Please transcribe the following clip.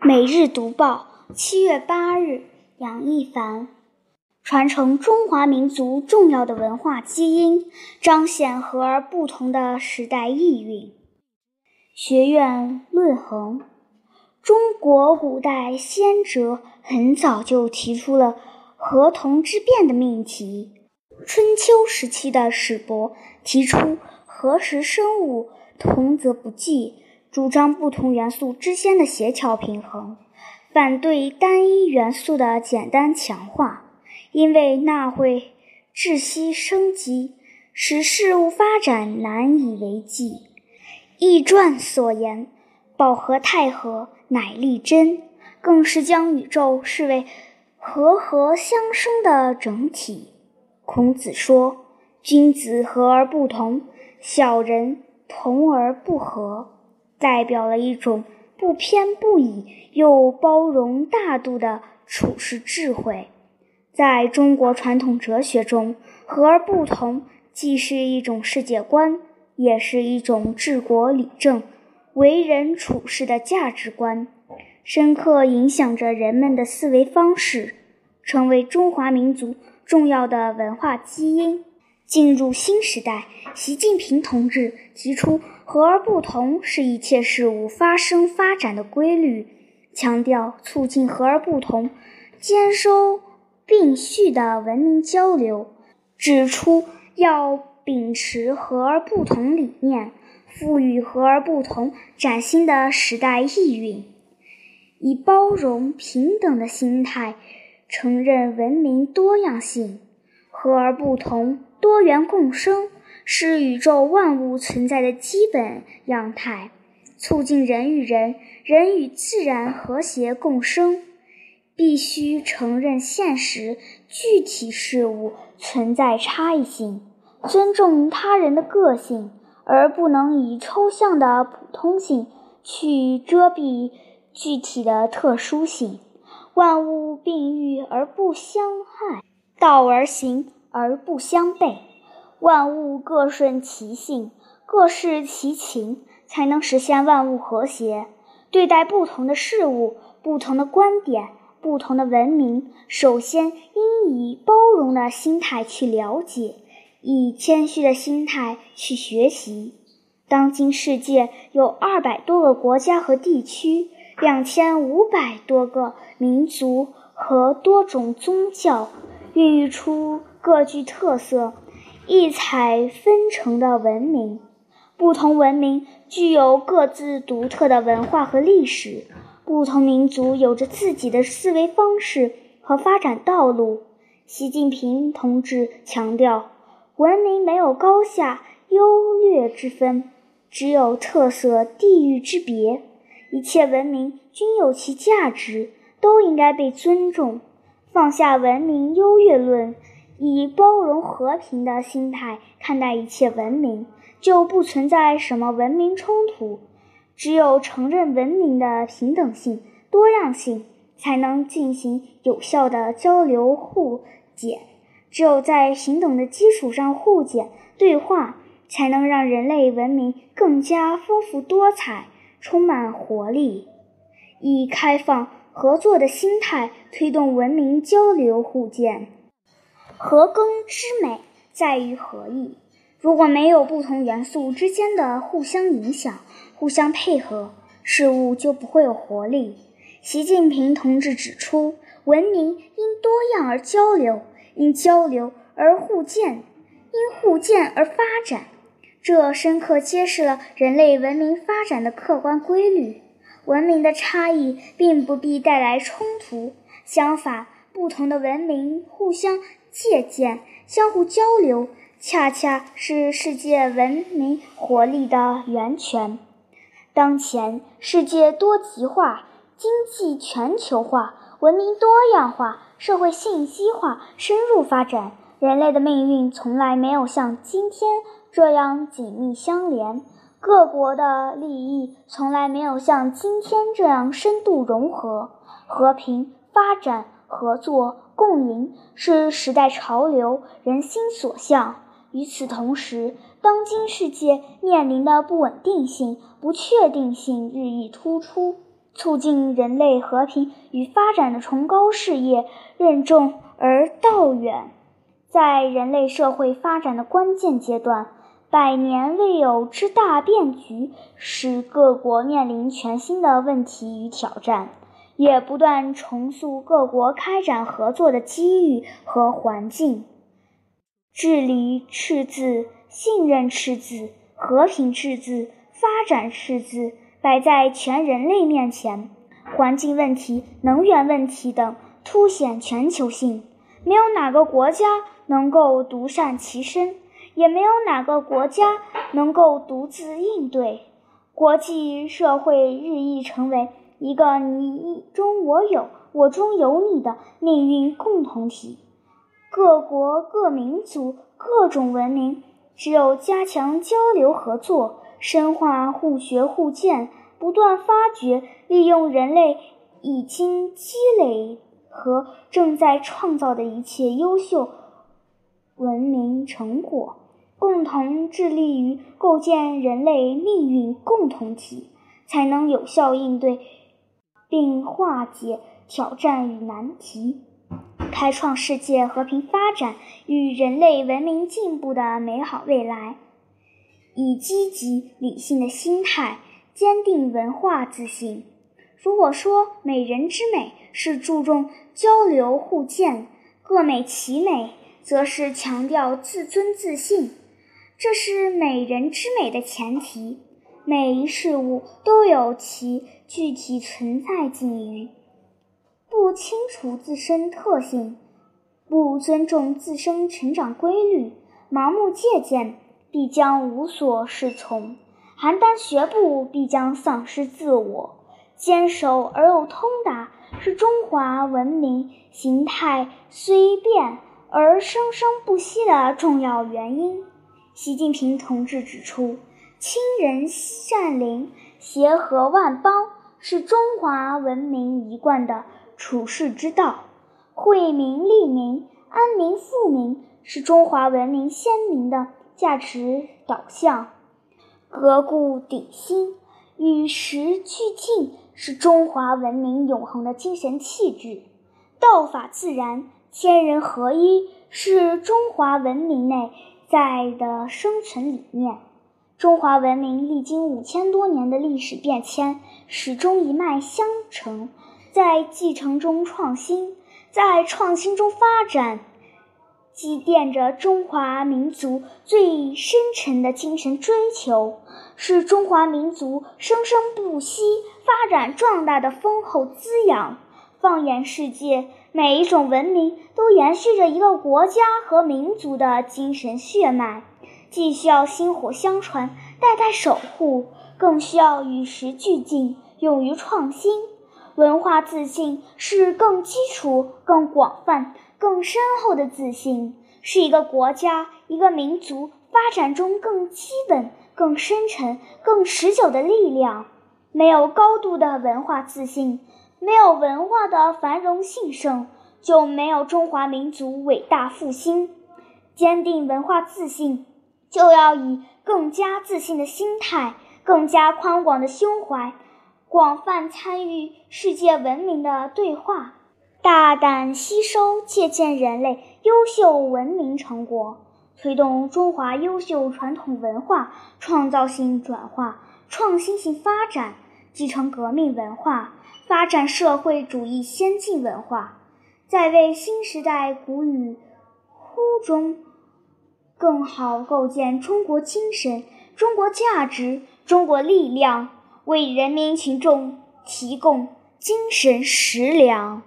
每日读报，七月八日，杨一凡。传承中华民族重要的文化基因，彰显和而不同的时代意蕴。学院论衡：中国古代先哲很早就提出了和同之变的命题。春秋时期的史伯提出“何时生物，同则不济”。主张不同元素之间的协调平衡，反对单一元素的简单强化，因为那会窒息生机，使事物发展难以为继。《易传》所言“饱和太和，乃立真”，更是将宇宙视为和合相生的整体。孔子说：“君子和而不同，小人同而不和。”代表了一种不偏不倚又包容大度的处世智慧。在中国传统哲学中，和而不同既是一种世界观，也是一种治国理政、为人处事的价值观，深刻影响着人们的思维方式，成为中华民族重要的文化基因。进入新时代，习近平同志提出。和而不同是一切事物发生发展的规律，强调促进和而不同、兼收并蓄的文明交流，指出要秉持和而不同理念，赋予和而不同崭新的时代意蕴，以包容平等的心态承认文明多样性，和而不同，多元共生。是宇宙万物存在的基本样态，促进人与人、人与自然和谐共生。必须承认现实具体事物存在差异性，尊重他人的个性，而不能以抽象的普通性去遮蔽具体的特殊性。万物并育而不相害，道而行而不相悖。万物各顺其性，各适其情，才能实现万物和谐。对待不同的事物、不同的观点、不同的文明，首先应以包容的心态去了解，以谦虚的心态去学习。当今世界有二百多个国家和地区，两千五百多个民族和多种宗教，孕育出各具特色。异彩纷呈的文明，不同文明具有各自独特的文化和历史，不同民族有着自己的思维方式和发展道路。习近平同志强调，文明没有高下优劣之分，只有特色地域之别，一切文明均有其价值，都应该被尊重。放下文明优越论。以包容和平的心态看待一切文明，就不存在什么文明冲突。只有承认文明的平等性、多样性，才能进行有效的交流互鉴。只有在平等的基础上互鉴对话，才能让人类文明更加丰富多彩、充满活力。以开放合作的心态推动文明交流互鉴。和耕之美在于合意。如果没有不同元素之间的互相影响、互相配合，事物就不会有活力。习近平同志指出，文明因多样而交流，因交流而互鉴，因互鉴而发展。这深刻揭示了人类文明发展的客观规律。文明的差异并不必带来冲突，相反，不同的文明互相。借鉴、相互交流，恰恰是世界文明活力的源泉。当前，世界多极化、经济全球化、文明多样化、社会信息化深入发展，人类的命运从来没有像今天这样紧密相连，各国的利益从来没有像今天这样深度融合，和平发展。合作共赢是时代潮流、人心所向。与此同时，当今世界面临的不稳定性、不确定性日益突出，促进人类和平与发展的崇高事业任重而道远。在人类社会发展的关键阶段，百年未有之大变局使各国面临全新的问题与挑战，也不断重塑各国开展合作的机遇和环境。治理赤字、信任赤字、和平赤字、发展赤字摆在全人类面前，环境问题、能源问题等凸显全球性。没有哪个国家能够独善其身，也没有哪个国家能够独自应对。国际社会日益成为一个你中我有、我中有你的命运共同体。各国各民族各种文明，只有加强交流合作，深化互学互鉴，不断发掘利用人类已经积累和正在创造的一切优秀文明成果，共同致力于构建人类命运共同体，才能有效应对并化解挑战与难题。开创世界和平发展与人类文明进步的美好未来，以积极理性的心态坚定文化自信。如果说美人之美是注重交流互鉴，各美其美，则是强调自尊自信。这是美人之美的前提。每一事物都有其具体存在境遇。不清楚自身特性，不尊重自身成长规律，盲目借鉴，必将无所适从；邯郸学步，必将丧失自我。坚守而又通达，是中华文明形态虽变而生生不息的重要原因。习近平同志指出，亲仁善邻，协和万邦，是中华文明一贯的。处世之道，惠民利民、安民富民，是中华文明鲜明的价值导向；革故鼎新、与时俱进，是中华文明永恒的精神气质；道法自然、天人合一，是中华文明内在的生存理念。中华文明历经五千多年的历史变迁，始终一脉相承。在继承中创新，在创新中发展，积淀着中华民族最深沉的精神追求，是中华民族生生不息、发展壮大的丰厚滋养。放眼世界，每一种文明都延续着一个国家和民族的精神血脉，既需要薪火相传、代代守护，更需要与时俱进、勇于创新。文化自信是更基础、更广泛、更深厚的自信，是一个国家、一个民族发展中更基本、更深沉、更持久的力量。没有高度的文化自信，没有文化的繁荣兴盛，就没有中华民族伟大复兴。坚定文化自信，就要以更加自信的心态、更加宽广的胸怀。广泛参与世界文明的对话，大胆吸收借鉴人类优秀文明成果，推动中华优秀传统文化创造性转化、创新性发展，继承革命文化，发展社会主义先进文化，在为新时代鼓与呼中，更好构建中国精神、中国价值、中国力量。为人民群众提供精神食粮。